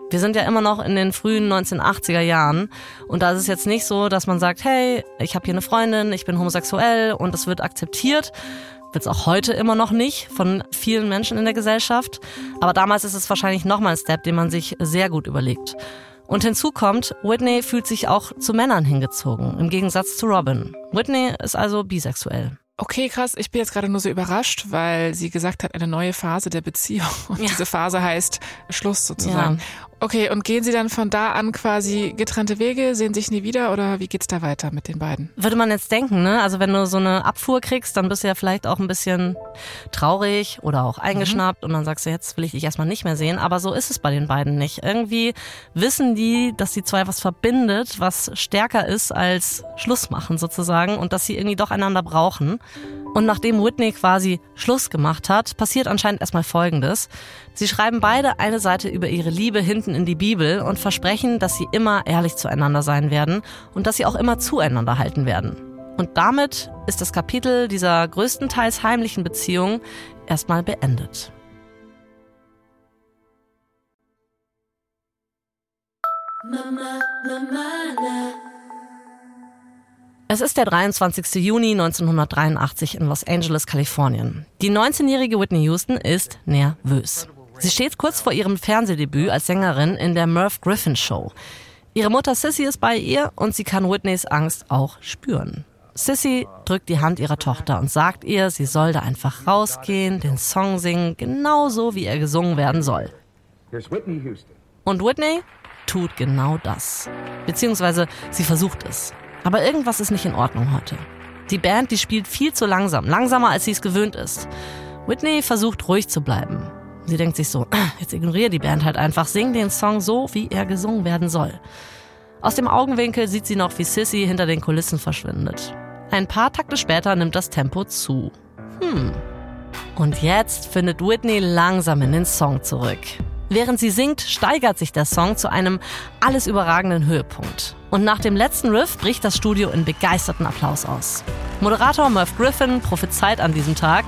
Wir sind ja immer noch in den frühen 1980er Jahren und da ist es jetzt nicht so, dass man sagt, hey, ich habe hier eine Freundin, ich bin homosexuell und es wird akzeptiert. Wird es auch heute immer noch nicht von vielen Menschen in der Gesellschaft. Aber damals ist es wahrscheinlich nochmal ein Step, den man sich sehr gut überlegt. Und hinzu kommt, Whitney fühlt sich auch zu Männern hingezogen, im Gegensatz zu Robin. Whitney ist also bisexuell. Okay, krass. Ich bin jetzt gerade nur so überrascht, weil sie gesagt hat, eine neue Phase der Beziehung. Und ja. diese Phase heißt Schluss sozusagen. Ja. Okay, und gehen Sie dann von da an quasi getrennte Wege, sehen sich nie wieder oder wie geht's da weiter mit den beiden? Würde man jetzt denken, ne? Also wenn du so eine Abfuhr kriegst, dann bist du ja vielleicht auch ein bisschen traurig oder auch eingeschnappt mhm. und dann sagst du, jetzt will ich dich erstmal nicht mehr sehen. Aber so ist es bei den beiden nicht. Irgendwie wissen die, dass die zwei was verbindet, was stärker ist als Schluss machen sozusagen und dass sie irgendwie doch einander brauchen. Und nachdem Whitney quasi Schluss gemacht hat, passiert anscheinend erstmal Folgendes. Sie schreiben beide eine Seite über ihre Liebe hinten in die Bibel und versprechen, dass sie immer ehrlich zueinander sein werden und dass sie auch immer zueinander halten werden. Und damit ist das Kapitel dieser größtenteils heimlichen Beziehung erstmal beendet. Mama, Mama, na. Es ist der 23. Juni 1983 in Los Angeles, Kalifornien. Die 19-jährige Whitney Houston ist nervös. Sie steht kurz vor ihrem Fernsehdebüt als Sängerin in der Merv Griffin Show. Ihre Mutter Sissy ist bei ihr und sie kann Whitneys Angst auch spüren. Sissy drückt die Hand ihrer Tochter und sagt ihr, sie soll da einfach rausgehen, den Song singen, genauso wie er gesungen werden soll. Und Whitney tut genau das. Beziehungsweise sie versucht es. Aber irgendwas ist nicht in Ordnung heute. Die Band, die spielt viel zu langsam, langsamer als sie es gewöhnt ist. Whitney versucht ruhig zu bleiben. Sie denkt sich so, jetzt ignoriere die Band halt einfach, sing den Song so, wie er gesungen werden soll. Aus dem Augenwinkel sieht sie noch, wie Sissy hinter den Kulissen verschwindet. Ein paar Takte später nimmt das Tempo zu. Hm. Und jetzt findet Whitney langsam in den Song zurück. Während sie singt, steigert sich der Song zu einem alles überragenden Höhepunkt. Und nach dem letzten Riff bricht das Studio in begeisterten Applaus aus. Moderator Murph Griffin prophezeit an diesem Tag,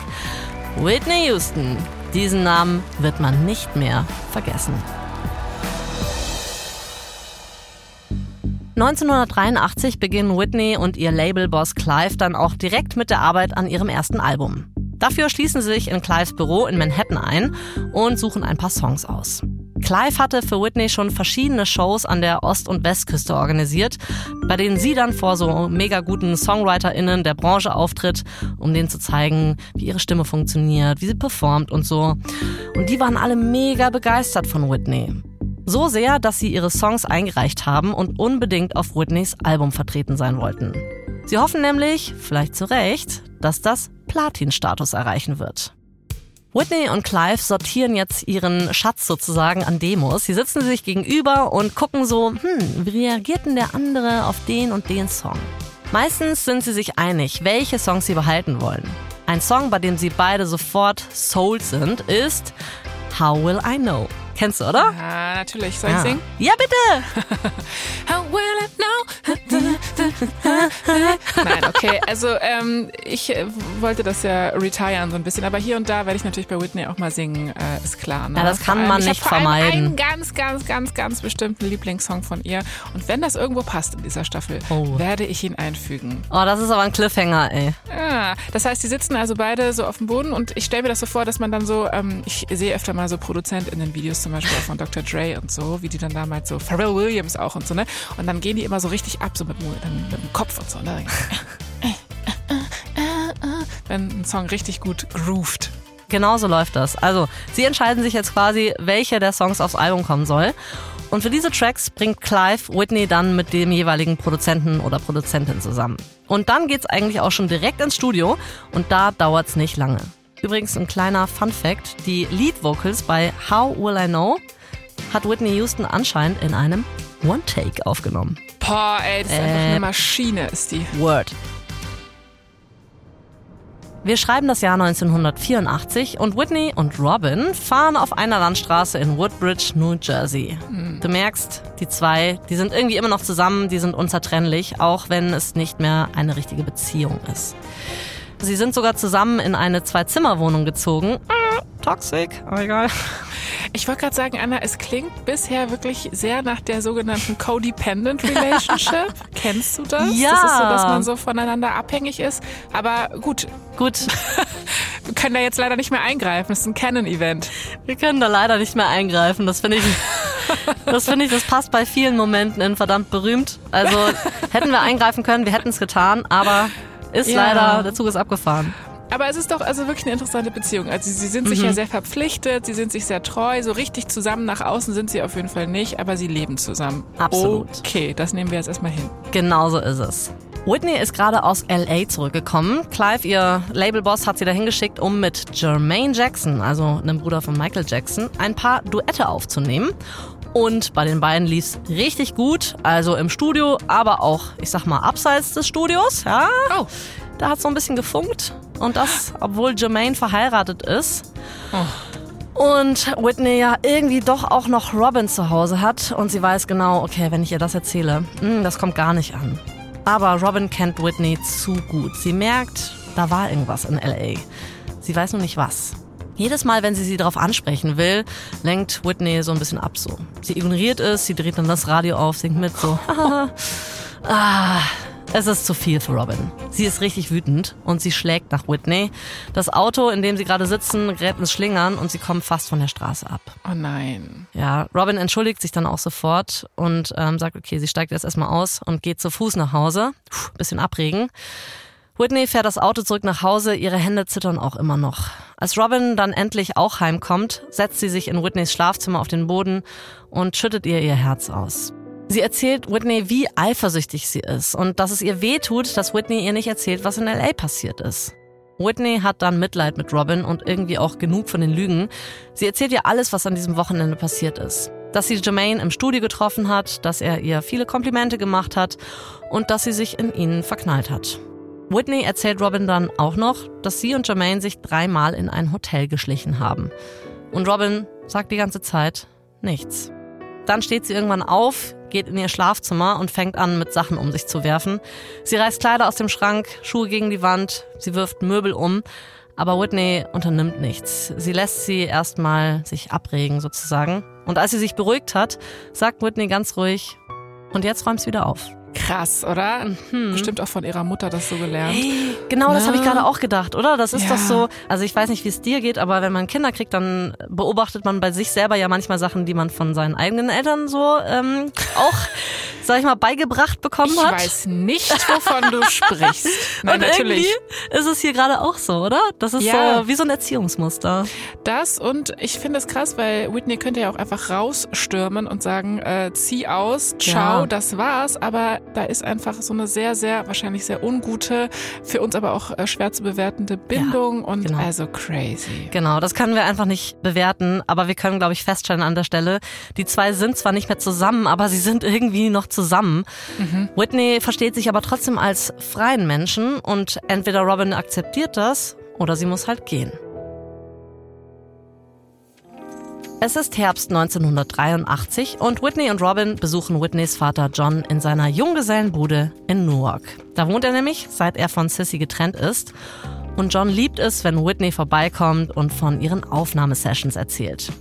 Whitney Houston, diesen Namen wird man nicht mehr vergessen. 1983 beginnen Whitney und ihr Labelboss Clive dann auch direkt mit der Arbeit an ihrem ersten Album. Dafür schließen sie sich in Clives Büro in Manhattan ein und suchen ein paar Songs aus. Clive hatte für Whitney schon verschiedene Shows an der Ost- und Westküste organisiert, bei denen sie dann vor so mega guten SongwriterInnen der Branche auftritt, um denen zu zeigen, wie ihre Stimme funktioniert, wie sie performt und so. Und die waren alle mega begeistert von Whitney. So sehr, dass sie ihre Songs eingereicht haben und unbedingt auf Whitneys Album vertreten sein wollten. Sie hoffen nämlich, vielleicht zu Recht, dass das Platin-Status erreichen wird. Whitney und Clive sortieren jetzt ihren Schatz sozusagen an Demos. Sie sitzen sich gegenüber und gucken so, hm, wie reagiert denn der andere auf den und den Song? Meistens sind sie sich einig, welche Songs sie behalten wollen. Ein Song, bei dem sie beide sofort sold sind, ist How Will I Know? Kennst du, oder? Ja, natürlich. Soll ich ja. singen? Ja, bitte! How will I know? Nein, okay. Also ähm, ich äh, wollte das ja retiren so ein bisschen, aber hier und da werde ich natürlich bei Whitney auch mal singen, äh, ist klar. Ne? Ja, das kann man nicht vermeiden. einen ganz, ganz, ganz, ganz bestimmten Lieblingssong von ihr. Und wenn das irgendwo passt in dieser Staffel, oh. werde ich ihn einfügen. Oh, das ist aber ein Cliffhanger, ey. Ja, das heißt, die sitzen also beide so auf dem Boden und ich stelle mir das so vor, dass man dann so, ähm, ich sehe öfter mal so Produzent in den Videos zum Beispiel von Dr. Dre und so, wie die dann damals so, Pharrell Williams auch und so, ne? Und dann gehen die immer so richtig ab, so mit, mit dem Kopf und so, ne? Wenn ein Song richtig gut grooved. Genauso läuft das. Also, sie entscheiden sich jetzt quasi, welcher der Songs aufs Album kommen soll. Und für diese Tracks bringt Clive Whitney dann mit dem jeweiligen Produzenten oder Produzentin zusammen. Und dann geht's eigentlich auch schon direkt ins Studio und da dauert's nicht lange. Übrigens ein kleiner Fun Fact: Die Lead Vocals bei How Will I Know hat Whitney Houston anscheinend in einem One-Take aufgenommen. Boah, ey, das ist äh, einfach eine Maschine, ist die. Word. Wir schreiben das Jahr 1984 und Whitney und Robin fahren auf einer Landstraße in Woodbridge, New Jersey. Mhm. Du merkst, die zwei, die sind irgendwie immer noch zusammen, die sind unzertrennlich, auch wenn es nicht mehr eine richtige Beziehung ist. Sie sind sogar zusammen in eine Zwei-Zimmer-Wohnung gezogen. Ah, toxic, aber egal. Ich wollte gerade sagen, Anna, es klingt bisher wirklich sehr nach der sogenannten Codependent Relationship. Kennst du das? Ja. Das ist so, dass man so voneinander abhängig ist. Aber gut. Gut. Wir können da jetzt leider nicht mehr eingreifen. Das ist ein Canon-Event. Wir können da leider nicht mehr eingreifen. Das finde ich, das finde ich, das passt bei vielen Momenten in verdammt berühmt. Also hätten wir eingreifen können, wir hätten es getan, aber ist ja. leider, der Zug ist abgefahren. Aber es ist doch also wirklich eine interessante Beziehung. Also sie sind sich mhm. ja sehr verpflichtet, sie sind sich sehr treu, so richtig zusammen nach außen sind sie auf jeden Fall nicht, aber sie leben zusammen. Absolut. Okay, das nehmen wir jetzt erstmal hin. Genauso ist es. Whitney ist gerade aus LA zurückgekommen. Clive, ihr Labelboss, hat sie dahin geschickt, um mit Jermaine Jackson, also einem Bruder von Michael Jackson, ein paar Duette aufzunehmen. Und bei den beiden lief es richtig gut, also im Studio, aber auch, ich sag mal, abseits des Studios. Ja, oh. da hat so ein bisschen gefunkt. Und das, obwohl Jermaine verheiratet ist. Oh. Und Whitney ja irgendwie doch auch noch Robin zu Hause hat. Und sie weiß genau, okay, wenn ich ihr das erzähle, mh, hm, das kommt gar nicht an. Aber Robin kennt Whitney zu gut. Sie merkt, da war irgendwas in LA. Sie weiß nur nicht was. Jedes Mal, wenn sie sie darauf ansprechen will, lenkt Whitney so ein bisschen ab so. Sie ignoriert es, sie dreht dann das Radio auf, singt mit so. ah, Es ist zu viel für Robin. Sie ist richtig wütend und sie schlägt nach Whitney. Das Auto, in dem sie gerade sitzen, gerät ins Schlingern und sie kommen fast von der Straße ab. Oh nein. Ja, Robin entschuldigt sich dann auch sofort und ähm, sagt, okay, sie steigt jetzt erstmal aus und geht zu Fuß nach Hause. Puh, bisschen abregen. Whitney fährt das Auto zurück nach Hause, ihre Hände zittern auch immer noch. Als Robin dann endlich auch heimkommt, setzt sie sich in Whitneys Schlafzimmer auf den Boden und schüttet ihr ihr Herz aus. Sie erzählt Whitney, wie eifersüchtig sie ist und dass es ihr weh tut, dass Whitney ihr nicht erzählt, was in LA passiert ist. Whitney hat dann Mitleid mit Robin und irgendwie auch genug von den Lügen. Sie erzählt ihr alles, was an diesem Wochenende passiert ist. Dass sie Jermaine im Studio getroffen hat, dass er ihr viele Komplimente gemacht hat und dass sie sich in ihnen verknallt hat. Whitney erzählt Robin dann auch noch, dass sie und Jermaine sich dreimal in ein Hotel geschlichen haben. Und Robin sagt die ganze Zeit nichts. Dann steht sie irgendwann auf, geht in ihr Schlafzimmer und fängt an, mit Sachen um sich zu werfen. Sie reißt Kleider aus dem Schrank, Schuhe gegen die Wand, sie wirft Möbel um. Aber Whitney unternimmt nichts. Sie lässt sie erstmal sich abregen sozusagen. Und als sie sich beruhigt hat, sagt Whitney ganz ruhig, und jetzt räumst wieder auf. Krass, oder? Mhm. Bestimmt auch von ihrer Mutter das so gelernt. Hey, genau, das habe ich gerade auch gedacht, oder? Das ist ja. doch so. Also ich weiß nicht, wie es dir geht, aber wenn man Kinder kriegt, dann beobachtet man bei sich selber ja manchmal Sachen, die man von seinen eigenen Eltern so ähm, auch sag ich mal, beigebracht bekommen ich hat. Ich weiß nicht, wovon du sprichst. Nein, und natürlich. ist es hier gerade auch so, oder? Das ist ja. so wie so ein Erziehungsmuster. Das und ich finde es krass, weil Whitney könnte ja auch einfach rausstürmen und sagen, äh, zieh aus, ciao, ja. das war's. Aber da ist einfach so eine sehr, sehr, wahrscheinlich sehr ungute, für uns aber auch äh, schwer zu bewertende Bindung ja, und genau. also crazy. Genau, das können wir einfach nicht bewerten, aber wir können, glaube ich, feststellen an der Stelle, die zwei sind zwar nicht mehr zusammen, aber sie sind irgendwie noch zusammen zusammen. Mhm. Whitney versteht sich aber trotzdem als freien Menschen und entweder Robin akzeptiert das oder sie muss halt gehen. Es ist Herbst 1983 und Whitney und Robin besuchen Whitneys Vater John in seiner Junggesellenbude in Newark. Da wohnt er nämlich, seit er von Sissy getrennt ist. Und John liebt es, wenn Whitney vorbeikommt und von ihren Aufnahmesessions erzählt.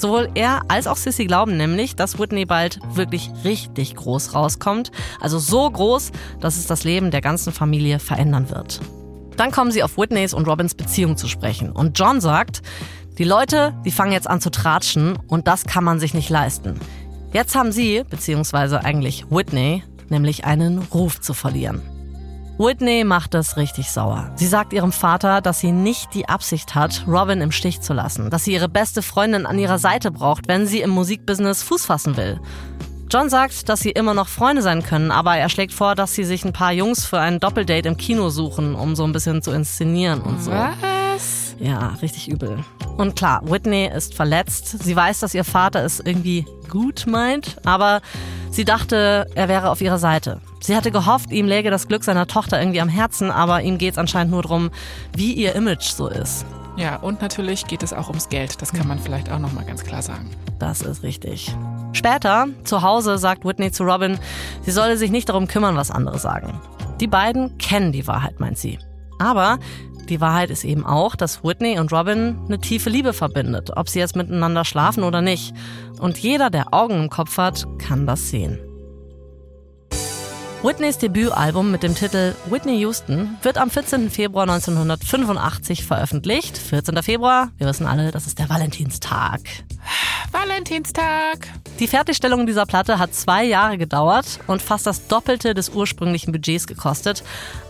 Sowohl er als auch Sissy glauben nämlich, dass Whitney bald wirklich richtig groß rauskommt. Also so groß, dass es das Leben der ganzen Familie verändern wird. Dann kommen sie auf Whitneys und Robins Beziehung zu sprechen. Und John sagt, die Leute, die fangen jetzt an zu tratschen und das kann man sich nicht leisten. Jetzt haben sie, beziehungsweise eigentlich Whitney, nämlich einen Ruf zu verlieren. Whitney macht das richtig sauer. Sie sagt ihrem Vater, dass sie nicht die Absicht hat, Robin im Stich zu lassen, dass sie ihre beste Freundin an ihrer Seite braucht, wenn sie im Musikbusiness Fuß fassen will. John sagt, dass sie immer noch Freunde sein können, aber er schlägt vor, dass sie sich ein paar Jungs für ein Doppeldate im Kino suchen, um so ein bisschen zu inszenieren und so. Was? Ja, richtig übel. Und klar, Whitney ist verletzt. Sie weiß, dass ihr Vater es irgendwie gut meint, aber sie dachte, er wäre auf ihrer Seite. Sie hatte gehofft, ihm läge das Glück seiner Tochter irgendwie am Herzen, aber ihm geht es anscheinend nur darum, wie ihr Image so ist. Ja, und natürlich geht es auch ums Geld. Das kann man vielleicht auch nochmal ganz klar sagen. Das ist richtig. Später, zu Hause, sagt Whitney zu Robin, sie solle sich nicht darum kümmern, was andere sagen. Die beiden kennen die Wahrheit, meint sie. Aber die Wahrheit ist eben auch, dass Whitney und Robin eine tiefe Liebe verbindet, ob sie jetzt miteinander schlafen oder nicht. Und jeder, der Augen im Kopf hat, kann das sehen. Whitneys Debütalbum mit dem Titel Whitney Houston wird am 14. Februar 1985 veröffentlicht. 14. Februar, wir wissen alle, das ist der Valentinstag. Valentinstag! Die Fertigstellung dieser Platte hat zwei Jahre gedauert und fast das Doppelte des ursprünglichen Budgets gekostet.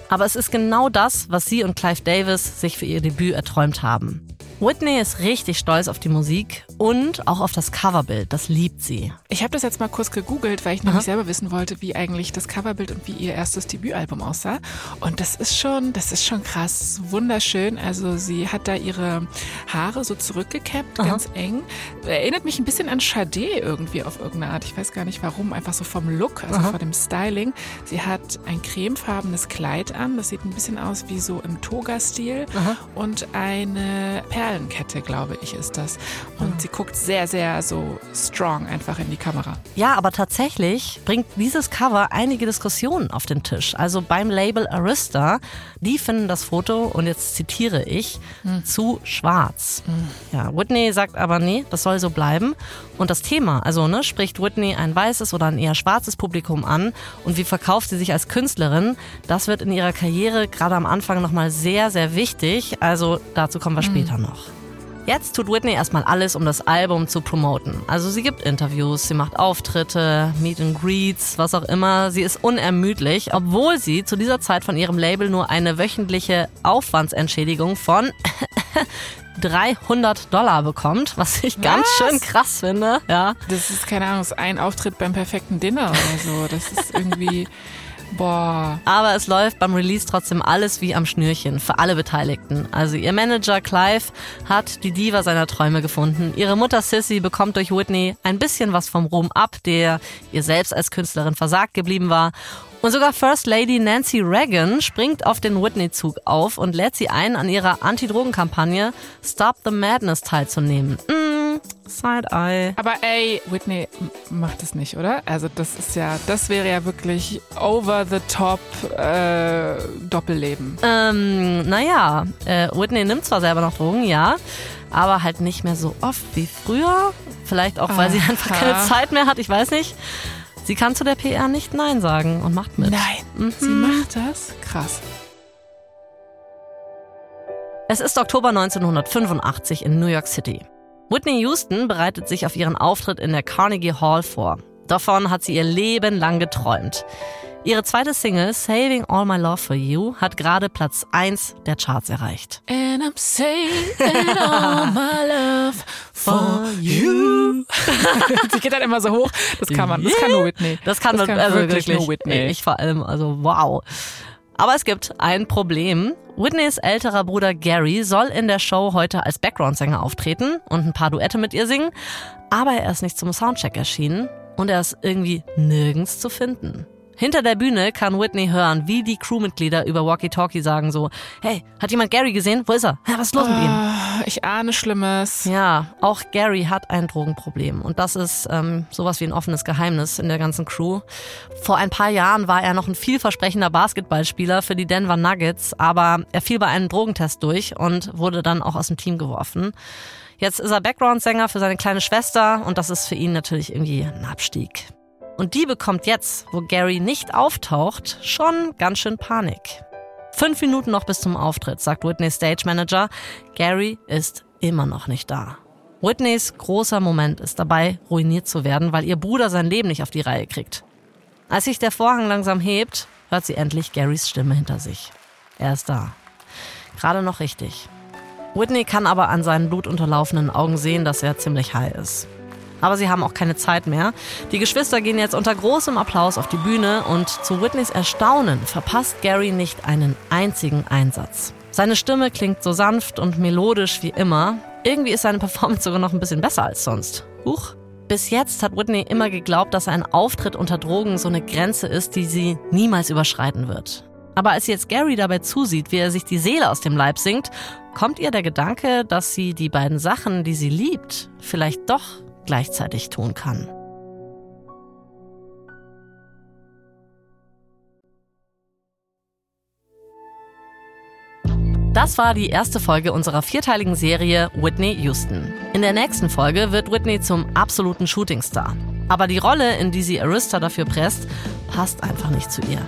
Aber es ist genau das, was sie und Clive Davis sich für ihr Debüt erträumt haben. Whitney ist richtig stolz auf die Musik und auch auf das Coverbild. Das liebt sie. Ich habe das jetzt mal kurz gegoogelt, weil ich nämlich selber wissen wollte, wie eigentlich das Coverbild und wie ihr erstes Debütalbum aussah. Und das ist schon, das ist schon krass, wunderschön. Also sie hat da ihre Haare so zurückgekämmt, Aha. ganz eng. Erinnert mich ein bisschen an Sade irgendwie auf irgendeine Art. Ich weiß gar nicht warum, einfach so vom Look, also Aha. von dem Styling. Sie hat ein cremefarbenes Kleid an. Das sieht ein bisschen aus wie so im Toga-Stil. Und eine Perlenkette, glaube ich, ist das. Und mhm. sie guckt sehr, sehr so strong einfach in die Kamera. Ja, aber tatsächlich bringt dieses Cover einige Diskussionen auf den Tisch. Also beim Label Arista, die finden das Foto, und jetzt zitiere ich, hm. zu schwarz. Hm. Ja, Whitney sagt aber, nee, das soll so bleiben. Und das Thema, also ne, spricht Whitney ein weißes oder ein eher schwarzes Publikum an und wie verkauft sie sich als Künstlerin, das wird in ihrer Karriere gerade am Anfang nochmal sehr, sehr wichtig. Also dazu kommen wir hm. später noch. Jetzt tut Whitney erstmal alles, um das Album zu promoten. Also sie gibt Interviews, sie macht Auftritte, Meet and Greets, was auch immer. Sie ist unermüdlich, obwohl sie zu dieser Zeit von ihrem Label nur eine wöchentliche Aufwandsentschädigung von 300 Dollar bekommt, was ich ganz was? schön krass finde. Ja. Das ist keine Ahnung, ist ein Auftritt beim perfekten Dinner oder so. Das ist irgendwie Boah. Aber es läuft beim Release trotzdem alles wie am Schnürchen für alle Beteiligten. Also ihr Manager Clive hat die Diva seiner Träume gefunden. Ihre Mutter Sissy bekommt durch Whitney ein bisschen was vom Ruhm ab, der ihr selbst als Künstlerin versagt geblieben war. Und sogar First Lady Nancy Reagan springt auf den Whitney-Zug auf und lädt sie ein, an ihrer Anti-Drogen-Kampagne Stop the Madness teilzunehmen. Mm, Side-Eye. Aber ey, Whitney macht es nicht, oder? Also das ist ja, das wäre ja wirklich over the top äh, Doppelleben. Ähm, naja, äh, Whitney nimmt zwar selber noch Drogen, ja, aber halt nicht mehr so oft wie früher. Vielleicht auch, weil Aha. sie einfach keine Zeit mehr hat, ich weiß nicht. Sie kann zu der PR nicht Nein sagen und macht mit. Nein, mhm. sie macht das? Krass. Es ist Oktober 1985 in New York City. Whitney Houston bereitet sich auf ihren Auftritt in der Carnegie Hall vor. Davon hat sie ihr Leben lang geträumt. Ihre zweite Single, Saving All My Love for You, hat gerade Platz 1 der Charts erreicht. And I'm saving all my love for you. Sie geht dann immer so hoch. Das kann man, das kann nur Whitney. Das kann, das kann also wirklich, wirklich nur Whitney. Ich vor allem, also wow. Aber es gibt ein Problem. Whitneys älterer Bruder Gary soll in der Show heute als Background-Sänger auftreten und ein paar Duette mit ihr singen, aber er ist nicht zum Soundcheck erschienen und er ist irgendwie nirgends zu finden. Hinter der Bühne kann Whitney hören, wie die Crewmitglieder über Walkie-Talkie sagen so, hey, hat jemand Gary gesehen? Wo ist er? Ja, was ist los oh, mit ihm? Ah, ich ahne Schlimmes. Ja, auch Gary hat ein Drogenproblem und das ist ähm, sowas wie ein offenes Geheimnis in der ganzen Crew. Vor ein paar Jahren war er noch ein vielversprechender Basketballspieler für die Denver Nuggets, aber er fiel bei einem Drogentest durch und wurde dann auch aus dem Team geworfen. Jetzt ist er Background-Sänger für seine kleine Schwester und das ist für ihn natürlich irgendwie ein Abstieg. Und die bekommt jetzt, wo Gary nicht auftaucht, schon ganz schön Panik. Fünf Minuten noch bis zum Auftritt, sagt Whitneys Stage Manager. Gary ist immer noch nicht da. Whitneys großer Moment ist dabei, ruiniert zu werden, weil ihr Bruder sein Leben nicht auf die Reihe kriegt. Als sich der Vorhang langsam hebt, hört sie endlich Garys Stimme hinter sich. Er ist da. Gerade noch richtig. Whitney kann aber an seinen blutunterlaufenden Augen sehen, dass er ziemlich high ist. Aber sie haben auch keine Zeit mehr. Die Geschwister gehen jetzt unter großem Applaus auf die Bühne und zu Whitneys Erstaunen verpasst Gary nicht einen einzigen Einsatz. Seine Stimme klingt so sanft und melodisch wie immer. Irgendwie ist seine Performance sogar noch ein bisschen besser als sonst. Huch. Bis jetzt hat Whitney immer geglaubt, dass ein Auftritt unter Drogen so eine Grenze ist, die sie niemals überschreiten wird. Aber als sie jetzt Gary dabei zusieht, wie er sich die Seele aus dem Leib singt, kommt ihr der Gedanke, dass sie die beiden Sachen, die sie liebt, vielleicht doch gleichzeitig tun kann. Das war die erste Folge unserer vierteiligen Serie Whitney Houston. In der nächsten Folge wird Whitney zum absoluten Shootingstar. Aber die Rolle, in die sie Arista dafür presst, passt einfach nicht zu ihr.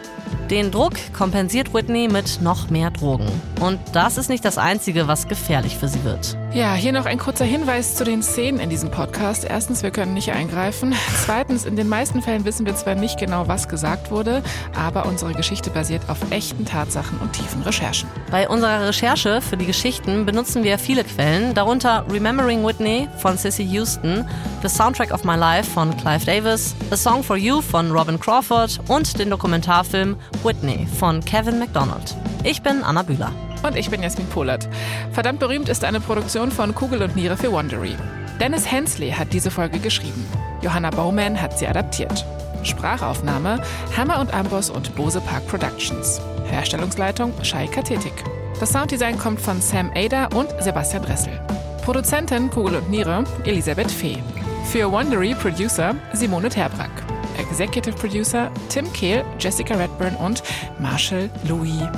Den Druck kompensiert Whitney mit noch mehr Drogen. Und das ist nicht das Einzige, was gefährlich für sie wird. Ja, hier noch ein kurzer Hinweis zu den Szenen in diesem Podcast. Erstens, wir können nicht eingreifen. Zweitens, in den meisten Fällen wissen wir zwar nicht genau, was gesagt wurde, aber unsere Geschichte basiert auf echten Tatsachen und tiefen Recherchen. Bei unserer Recherche für die Geschichten benutzen wir viele Quellen, darunter Remembering Whitney von Sissy Houston, The Soundtrack of My Life von Clive Davis, A Song for You von Robin Crawford und den Dokumentarfilm Whitney von Kevin MacDonald. Ich bin Anna Bühler. Und ich bin Jasmin Polat. Verdammt berühmt ist eine Produktion von Kugel und Niere für Wondery. Dennis Hensley hat diese Folge geschrieben. Johanna Baumann hat sie adaptiert. Sprachaufnahme Hammer und Amboss und Bose Park Productions. Herstellungsleitung Shai Kathetik. Das Sounddesign kommt von Sam Ada und Sebastian Dressel. Produzentin Kugel und Niere Elisabeth Fee. Für Wondery Producer Simone Terbrack. Executive Producer Tim Kehl, Jessica Redburn und Marshall Louis.